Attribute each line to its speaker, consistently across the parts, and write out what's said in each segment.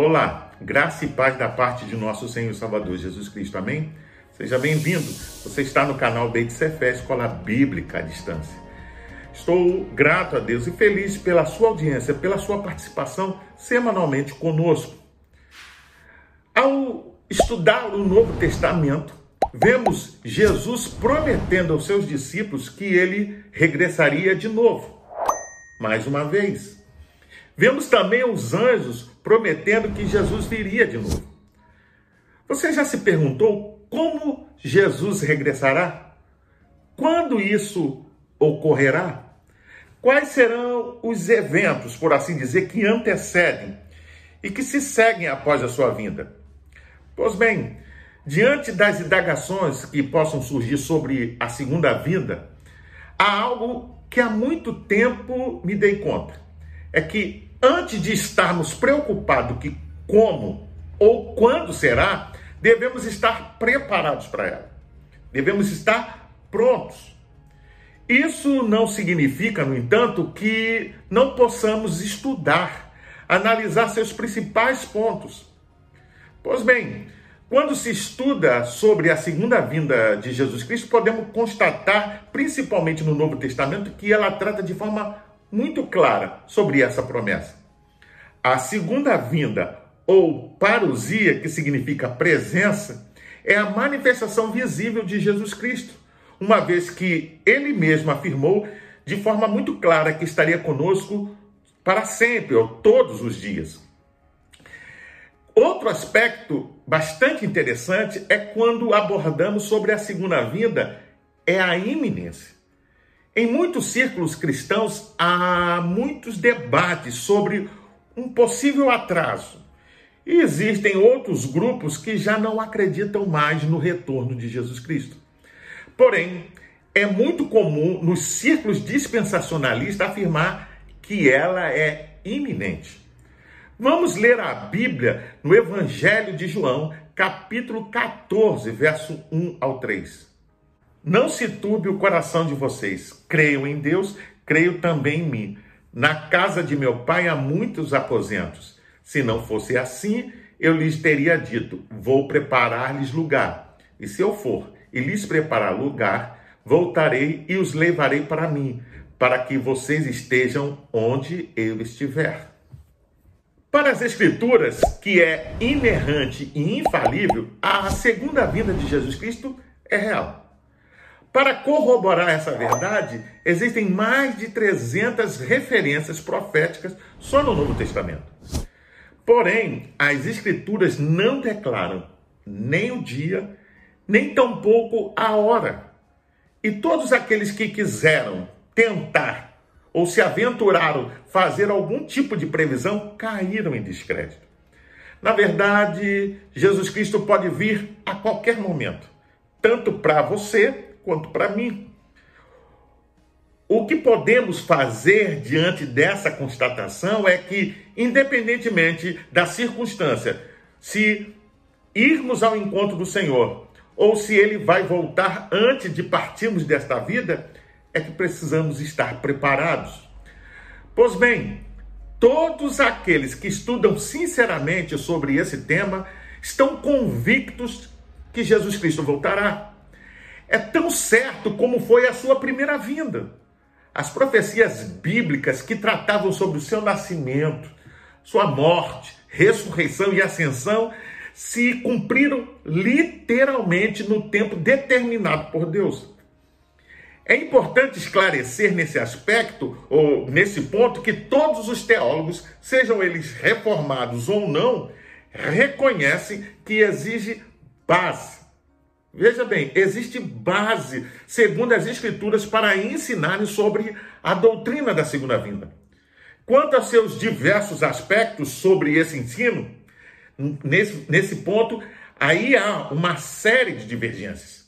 Speaker 1: Olá, graça e paz da parte de nosso Senhor Salvador Jesus Cristo, amém? Seja bem-vindo. Você está no canal Beit Sefer, Escola Bíblica à Distância. Estou grato a Deus e feliz pela sua audiência, pela sua participação semanalmente conosco. Ao estudar o Novo Testamento, vemos Jesus prometendo aos seus discípulos que ele regressaria de novo, mais uma vez. Vemos também os anjos prometendo que Jesus viria de novo. Você já se perguntou como Jesus regressará? Quando isso ocorrerá? Quais serão os eventos, por assim dizer, que antecedem e que se seguem após a sua vinda? Pois bem, diante das indagações que possam surgir sobre a segunda vinda, há algo que há muito tempo me dei conta. É que antes de estarmos preocupados que como ou quando será, devemos estar preparados para ela. Devemos estar prontos. Isso não significa, no entanto, que não possamos estudar, analisar seus principais pontos. Pois bem, quando se estuda sobre a segunda vinda de Jesus Cristo, podemos constatar, principalmente no Novo Testamento, que ela trata de forma muito clara sobre essa promessa. A segunda vinda, ou parousia, que significa presença, é a manifestação visível de Jesus Cristo, uma vez que ele mesmo afirmou de forma muito clara que estaria conosco para sempre, ou todos os dias. Outro aspecto bastante interessante é quando abordamos sobre a segunda vinda, é a iminência. Em muitos círculos cristãos há muitos debates sobre um possível atraso. E existem outros grupos que já não acreditam mais no retorno de Jesus Cristo. Porém, é muito comum nos círculos dispensacionalistas afirmar que ela é iminente. Vamos ler a Bíblia no Evangelho de João, capítulo 14, verso 1 ao 3. Não se turbe o coração de vocês. Creiam em Deus, creio também em mim. Na casa de meu pai há muitos aposentos. Se não fosse assim, eu lhes teria dito: Vou preparar-lhes lugar. E se eu for e lhes preparar lugar, voltarei e os levarei para mim, para que vocês estejam onde eu estiver. Para as Escrituras, que é inerrante e infalível, a segunda vinda de Jesus Cristo é real. Para corroborar essa verdade, existem mais de 300 referências proféticas só no Novo Testamento. Porém, as Escrituras não declaram nem o dia, nem tampouco a hora. E todos aqueles que quiseram tentar ou se aventuraram fazer algum tipo de previsão caíram em descrédito. Na verdade, Jesus Cristo pode vir a qualquer momento, tanto para você quanto para mim. O que podemos fazer diante dessa constatação é que, independentemente da circunstância, se irmos ao encontro do Senhor ou se ele vai voltar antes de partirmos desta vida, é que precisamos estar preparados. Pois bem, todos aqueles que estudam sinceramente sobre esse tema estão convictos que Jesus Cristo voltará é tão certo como foi a sua primeira vinda. As profecias bíblicas que tratavam sobre o seu nascimento, sua morte, ressurreição e ascensão se cumpriram literalmente no tempo determinado por Deus. É importante esclarecer nesse aspecto, ou nesse ponto, que todos os teólogos, sejam eles reformados ou não, reconhecem que exige base Veja bem, existe base, segundo as Escrituras, para ensinar sobre a doutrina da segunda vinda. Quanto a seus diversos aspectos sobre esse ensino, nesse, nesse ponto, aí há uma série de divergências.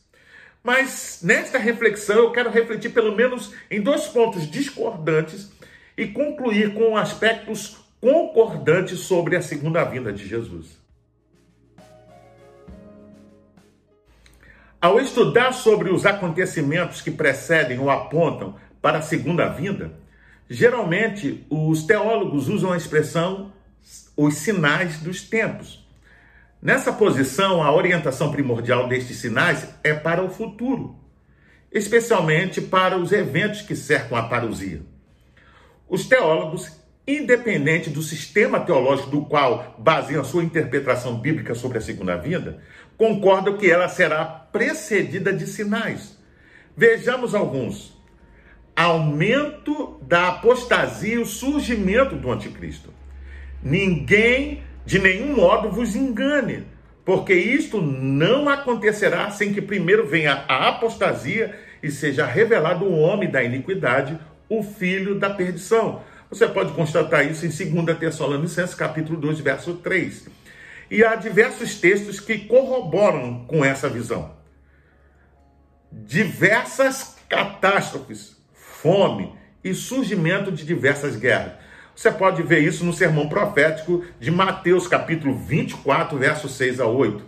Speaker 1: Mas nesta reflexão eu quero refletir pelo menos em dois pontos discordantes e concluir com aspectos concordantes sobre a segunda vinda de Jesus. Ao estudar sobre os acontecimentos que precedem ou apontam para a segunda vinda, geralmente os teólogos usam a expressão os sinais dos tempos. Nessa posição, a orientação primordial destes sinais é para o futuro, especialmente para os eventos que cercam a parousia. Os teólogos, independente do sistema teológico do qual baseiam sua interpretação bíblica sobre a segunda vinda, concordam que ela será precedida de sinais. Vejamos alguns. Aumento da apostasia e o surgimento do anticristo. Ninguém de nenhum modo vos engane, porque isto não acontecerá sem que primeiro venha a apostasia e seja revelado o homem da iniquidade, o filho da perdição. Você pode constatar isso em 2 Tessalonicenses, capítulo 2, verso 3. E há diversos textos que corroboram com essa visão. Diversas catástrofes, fome e surgimento de diversas guerras. Você pode ver isso no sermão profético de Mateus, capítulo 24, versos 6 a 8.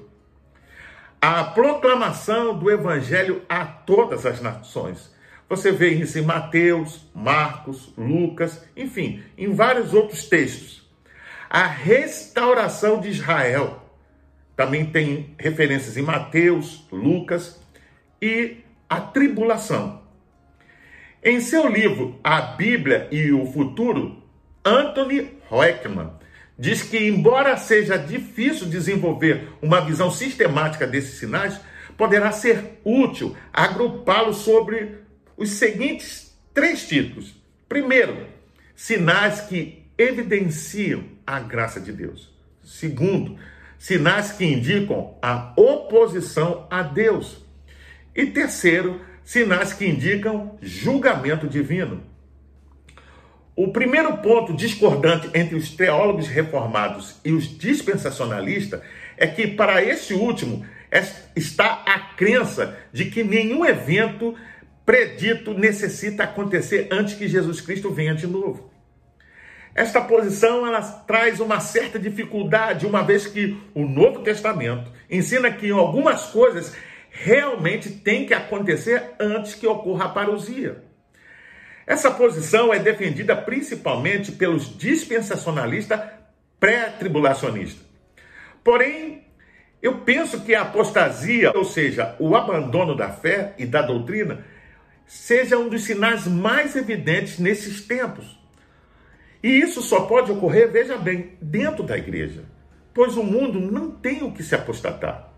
Speaker 1: A proclamação do evangelho a todas as nações. Você vê isso em Mateus, Marcos, Lucas, enfim, em vários outros textos. A restauração de Israel. Também tem referências em Mateus, Lucas e a tribulação. Em seu livro A Bíblia e o Futuro, Anthony Hoekman diz que, embora seja difícil desenvolver uma visão sistemática desses sinais, poderá ser útil agrupá-los sobre os seguintes três títulos. Primeiro, sinais que evidenciam a graça de Deus. Segundo, sinais que indicam a oposição a Deus. E terceiro, sinais que indicam julgamento divino. O primeiro ponto discordante entre os teólogos reformados e os dispensacionalistas é que, para esse último, está a crença de que nenhum evento predito necessita acontecer antes que Jesus Cristo venha de novo. Esta posição ela traz uma certa dificuldade, uma vez que o Novo Testamento ensina que algumas coisas realmente têm que acontecer antes que ocorra a parousia. Essa posição é defendida principalmente pelos dispensacionalistas pré-tribulacionistas. Porém, eu penso que a apostasia, ou seja, o abandono da fé e da doutrina, seja um dos sinais mais evidentes nesses tempos. E isso só pode ocorrer, veja bem, dentro da igreja, pois o mundo não tem o que se apostatar.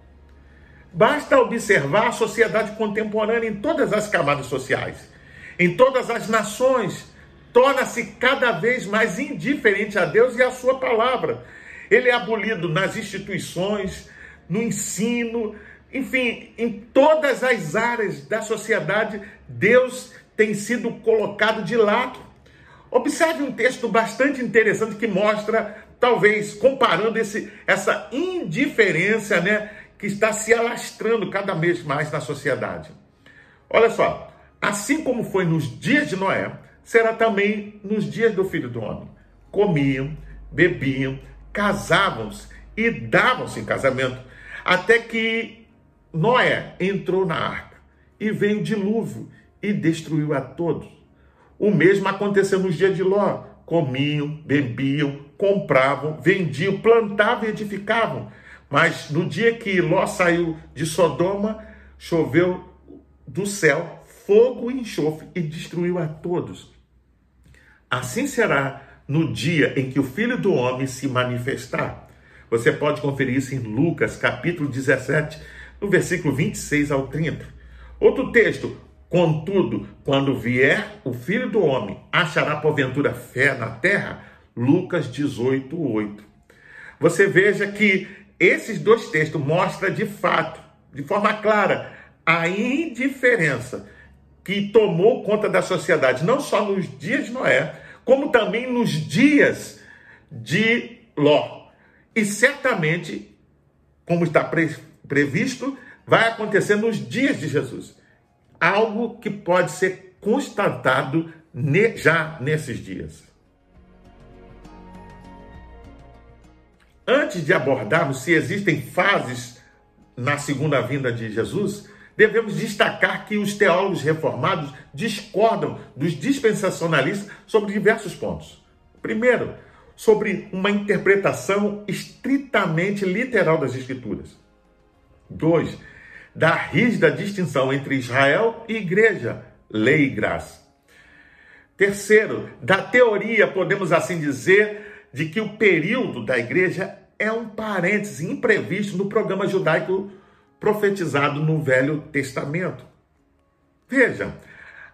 Speaker 1: Basta observar a sociedade contemporânea em todas as camadas sociais em todas as nações, torna-se cada vez mais indiferente a Deus e a sua palavra. Ele é abolido nas instituições, no ensino, enfim, em todas as áreas da sociedade, Deus tem sido colocado de lado. Observe um texto bastante interessante que mostra, talvez, comparando esse, essa indiferença né, que está se alastrando cada vez mais na sociedade. Olha só, Assim como foi nos dias de Noé, será também nos dias do filho do homem. Comiam, bebiam, casavam-se e davam-se em casamento, até que Noé entrou na arca e veio o dilúvio e destruiu a todos. O mesmo aconteceu nos dias de Ló. Comiam, bebiam, compravam, vendiam, plantavam e edificavam. Mas no dia que Ló saiu de Sodoma, choveu do céu fogo e enxofre e destruiu a todos. Assim será no dia em que o Filho do Homem se manifestar. Você pode conferir isso em Lucas, capítulo 17, no versículo 26 ao 30. Outro texto, contudo, quando vier o Filho do Homem, achará porventura fé na terra? Lucas 18, 8. Você veja que esses dois textos mostram de fato, de forma clara, a indiferença que tomou conta da sociedade, não só nos dias de Noé, como também nos dias de Ló. E certamente, como está previsto, vai acontecer nos dias de Jesus. Algo que pode ser constatado já nesses dias. Antes de abordarmos se existem fases na segunda vinda de Jesus, devemos destacar que os teólogos reformados discordam dos dispensacionalistas sobre diversos pontos. Primeiro, sobre uma interpretação estritamente literal das Escrituras. 2. Da rígida distinção entre Israel e igreja, lei e graça. Terceiro, da teoria, podemos assim dizer, de que o período da igreja é um parêntese imprevisto no programa judaico profetizado no Velho Testamento. Veja,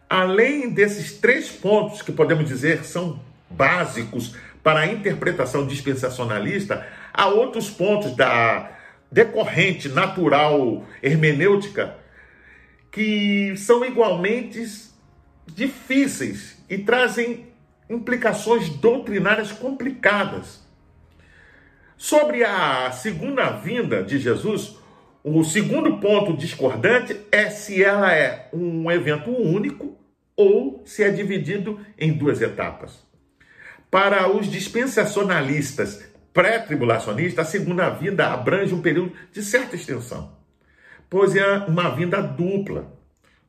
Speaker 1: além desses três pontos que podemos dizer são básicos para a interpretação dispensacionalista, há outros pontos da decorrente natural hermenêutica que são igualmente difíceis e trazem implicações doutrinárias complicadas. Sobre a segunda vinda de Jesus, o segundo ponto discordante é se ela é um evento único ou se é dividido em duas etapas. Para os dispensacionalistas pré-tribulacionistas, a segunda vinda abrange um período de certa extensão, pois é uma vinda dupla,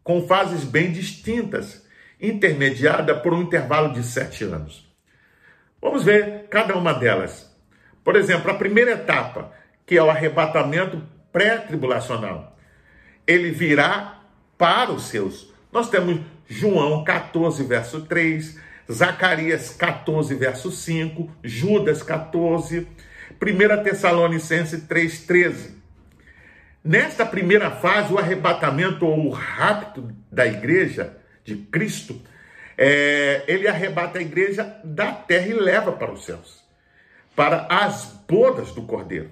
Speaker 1: com fases bem distintas, intermediada por um intervalo de sete anos. Vamos ver cada uma delas. Por exemplo, a primeira etapa, que é o arrebatamento pré-tribulacional. Ele virá para os seus. Nós temos João 14, verso 3, Zacarias 14, verso 5, Judas 14, 1 Tessalonicenses 3, 13. Nesta primeira fase, o arrebatamento ou o rapto da igreja de Cristo, é, ele arrebata a igreja da terra e leva para os céus, para as bodas do Cordeiro.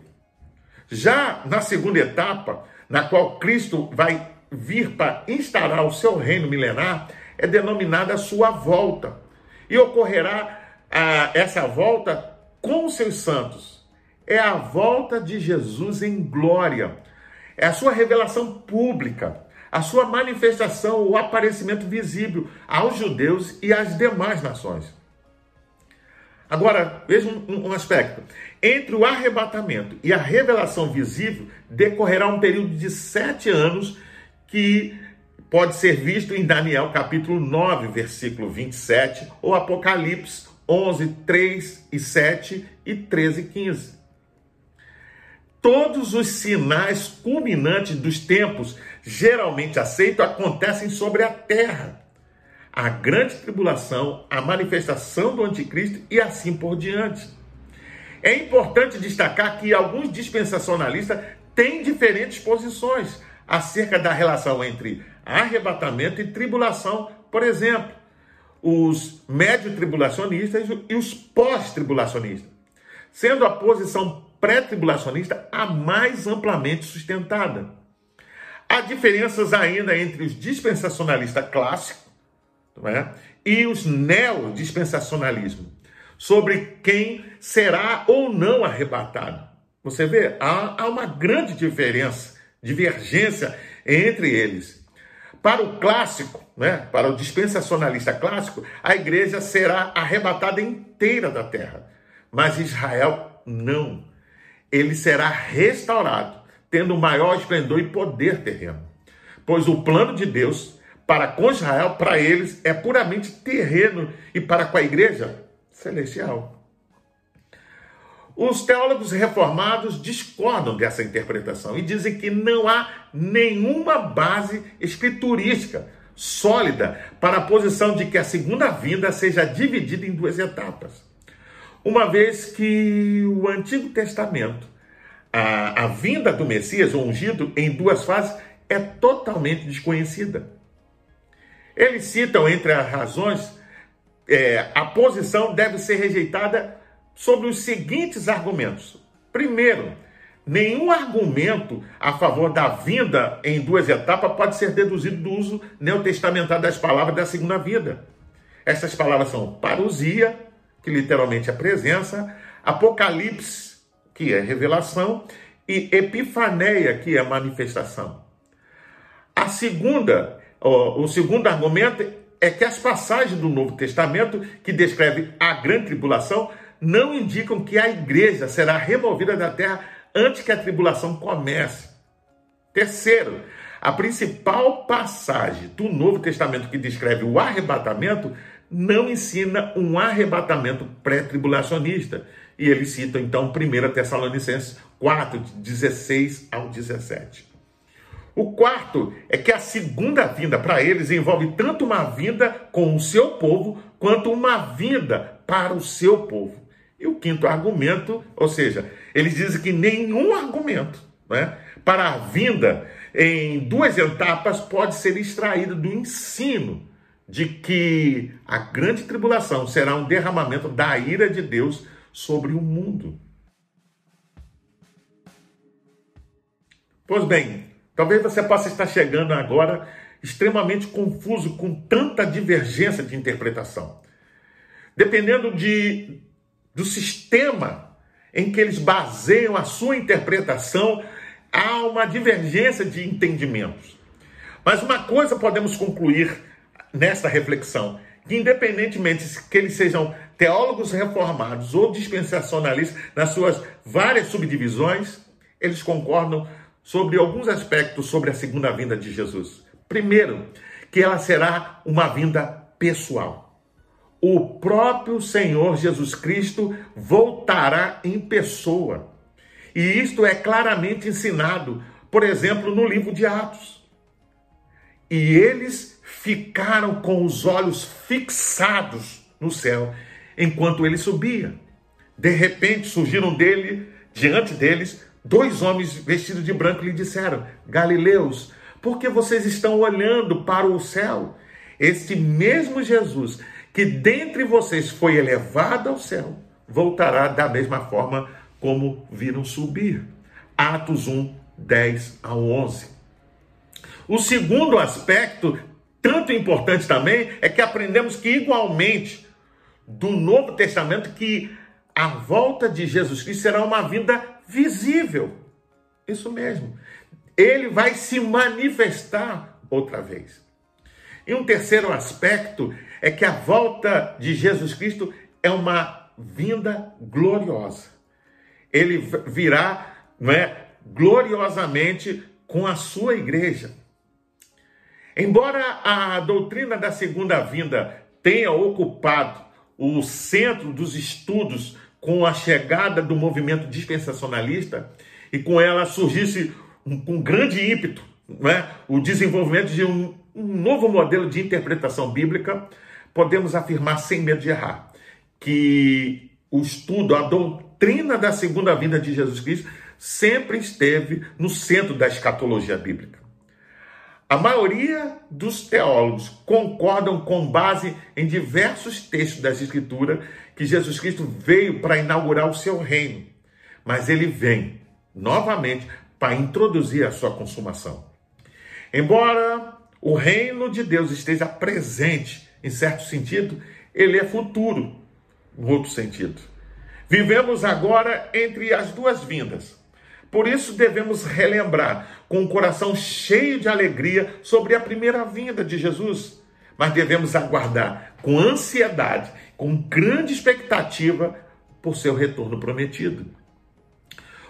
Speaker 1: Já na segunda etapa, na qual Cristo vai vir para instaurar o seu reino milenar, é denominada a sua volta. E ocorrerá a, essa volta com seus santos. É a volta de Jesus em glória. É a sua revelação pública, a sua manifestação, o aparecimento visível aos judeus e às demais nações. Agora, veja um, um, aspecto. Entre o arrebatamento e a revelação visível, decorrerá um período de sete anos que pode ser visto em Daniel capítulo 9, versículo 27, ou Apocalipse 11, 3 e 7 e 13 e 15. Todos os sinais culminantes dos tempos geralmente aceitos acontecem sobre a terra a grande tribulação, a manifestação do anticristo e assim por diante. É importante destacar que alguns dispensacionalistas têm diferentes posições acerca da relação entre arrebatamento e tribulação, por exemplo, os médio-tribulacionistas e os pós-tribulacionistas, sendo a posição pré-tribulacionista a mais amplamente sustentada. Há diferenças ainda entre os dispensacionalistas clássicos é? e os neo-dispensacionalismo, sobre quem será ou não arrebatado. Você vê, há, há uma grande diferença, divergência entre eles. Para o clássico, né, para o dispensacionalista clássico, a igreja será arrebatada inteira da terra, mas Israel não. Ele será restaurado, tendo maior esplendor e poder terreno. Pois o plano de Deus para com Israel, para eles, é puramente terreno e para com a igreja, celestial. Os teólogos reformados discordam dessa interpretação e dizem que não há nenhuma base escriturística sólida para a posição de que a segunda vinda seja dividida em duas etapas. Uma vez que o Antigo Testamento, a, a vinda do Messias ungido em duas fases, é totalmente desconhecida. Eles citam entre as razões é, a posição deve ser rejeitada sobre os seguintes argumentos. Primeiro, nenhum argumento a favor da vinda em duas etapas pode ser deduzido do uso neotestamentário das palavras da segunda vinda. Essas palavras são parousia, que literalmente é presença, apocalipse, que é revelação, e epifaneia, que é manifestação. A segunda o segundo argumento é que as passagens do Novo Testamento que descrevem a grande tribulação não indicam que a igreja será removida da terra antes que a tribulação comece. Terceiro, a principal passagem do Novo Testamento que descreve o arrebatamento não ensina um arrebatamento pré-tribulacionista. E ele cita então 1 Tessalonicenses 4, 16 ao 17. O quarto é que a segunda vinda para eles envolve tanto uma vinda com o seu povo, quanto uma vinda para o seu povo. E o quinto argumento, ou seja, eles dizem que nenhum argumento né, para a vinda em duas etapas pode ser extraído do ensino de que a grande tribulação será um derramamento da ira de Deus sobre o mundo. Pois bem, talvez você possa estar chegando agora extremamente confuso com tanta divergência de interpretação. Dependendo de, do sistema em que eles baseiam a sua interpretação, há uma divergência de entendimentos. Mas uma coisa podemos concluir nesta reflexão, que independentemente que eles sejam teólogos reformados ou dispensacionalistas nas suas várias subdivisões, eles concordam sobre alguns aspectos sobre a segunda vinda de Jesus. Primeiro, que ela será uma vinda pessoal. O próprio Senhor Jesus Cristo voltará em pessoa. E isto é claramente ensinado, por exemplo, no livro de Atos. E eles ficaram com os olhos fixados no céu enquanto ele subia. De repente surgiram dele, diante deles, dois homens vestidos de branco e lhe disseram: Galileus, por que vocês estão olhando para o céu? Este mesmo Jesus que dentre vocês foi elevado ao céu, voltará da mesma forma como viram subir. Atos 1, 10 a 11. O segundo aspecto, tanto importante também, é que aprendemos que, igualmente, do Novo Testamento, que a volta de Jesus Cristo será uma vinda visível. Isso mesmo. Ele vai se manifestar outra vez. E um terceiro aspecto é que a volta de Jesus Cristo é uma vinda gloriosa ele virá não é, gloriosamente com a sua igreja. Embora a doutrina da segunda vinda tenha ocupado o centro dos estudos com a chegada do movimento dispensacionalista e com ela surgisse um, com grande ímpeto é, o desenvolvimento de um, um novo modelo de interpretação bíblica, podemos afirmar sem medo de errar que o estudo, a doutrina, da segunda vinda de Jesus Cristo sempre esteve no centro da escatologia bíblica. A maioria dos teólogos concordam com base em diversos textos das Escrituras que Jesus Cristo veio para inaugurar o seu reino, mas ele vem novamente para introduzir a sua consumação. Embora o reino de Deus esteja presente em certo sentido, ele é futuro, em outro sentido. Vivemos agora entre as duas vindas. Por isso devemos relembrar com o coração cheio de alegria sobre a primeira vinda de Jesus. Mas devemos aguardar com ansiedade, com grande expectativa por seu retorno prometido.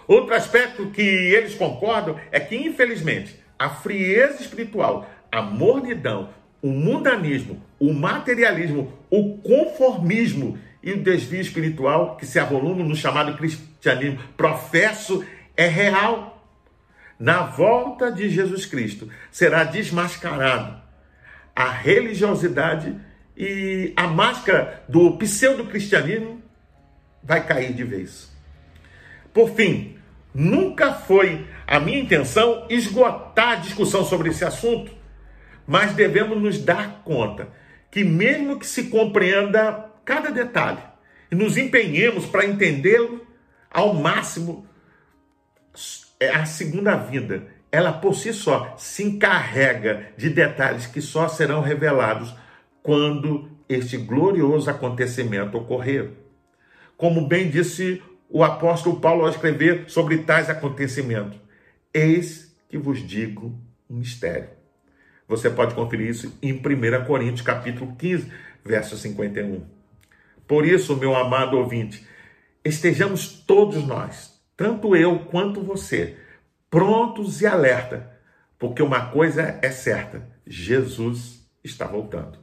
Speaker 1: Outro aspecto que eles concordam é que, infelizmente, a frieza espiritual, a mornidão, o mundanismo, o materialismo, o conformismo e o desvio espiritual que se avoluma no chamado cristianismo professo é real. Na volta de Jesus Cristo será desmascarado a religiosidade e a máscara do pseudo-cristianismo vai cair de vez. Por fim, nunca foi a minha intenção esgotar a discussão sobre esse assunto, mas devemos nos dar conta que, mesmo que se compreenda cada detalhe e nos empenhemos para entendê-lo ao máximo. É a segunda vida, ela por si só se encarrega de detalhes que só serão revelados quando este glorioso acontecimento ocorrer. Como bem disse o apóstolo Paulo ao escrever sobre tais acontecimentos, eis que vos digo um mistério. Você pode conferir isso em 1 Coríntios capítulo 15, verso 51. Por isso, meu amado ouvinte, estejamos todos nós, tanto eu quanto você, prontos e alerta porque uma coisa é certa: Jesus está voltando.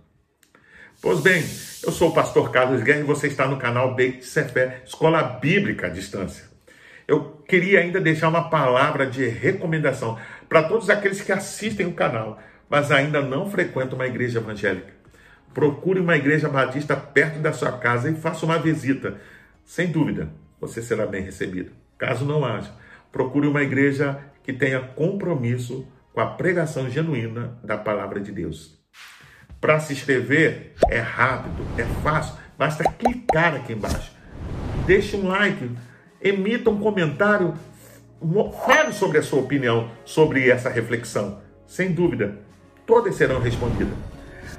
Speaker 1: Pois bem, eu sou o pastor Carlos Guerra e você está no canal Beit Sefé, Escola Bíblica à Distância. Eu queria ainda deixar uma palavra de recomendação para todos aqueles que assistem o canal, mas ainda não frequentam uma igreja evangélica. Procure uma igreja batista perto da sua casa e faça uma visita. Sem dúvida, você será bem recebido. Caso não haja, procure uma igreja que tenha compromisso com a pregação genuína da palavra de Deus. Para se inscrever é rápido, é fácil, basta clicar aqui embaixo. Deixe um like, emita um comentário, fale sobre a sua opinião sobre essa reflexão. Sem dúvida, todas serão respondidas.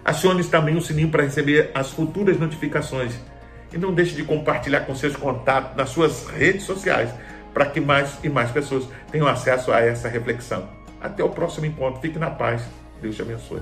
Speaker 1: Acione também o sininho para receber as futuras notificações. E não deixe de compartilhar com seus contatos nas suas redes sociais para que mais e mais pessoas tenham acesso a essa reflexão. Até o próximo encontro. Fique na paz. Deus te abençoe.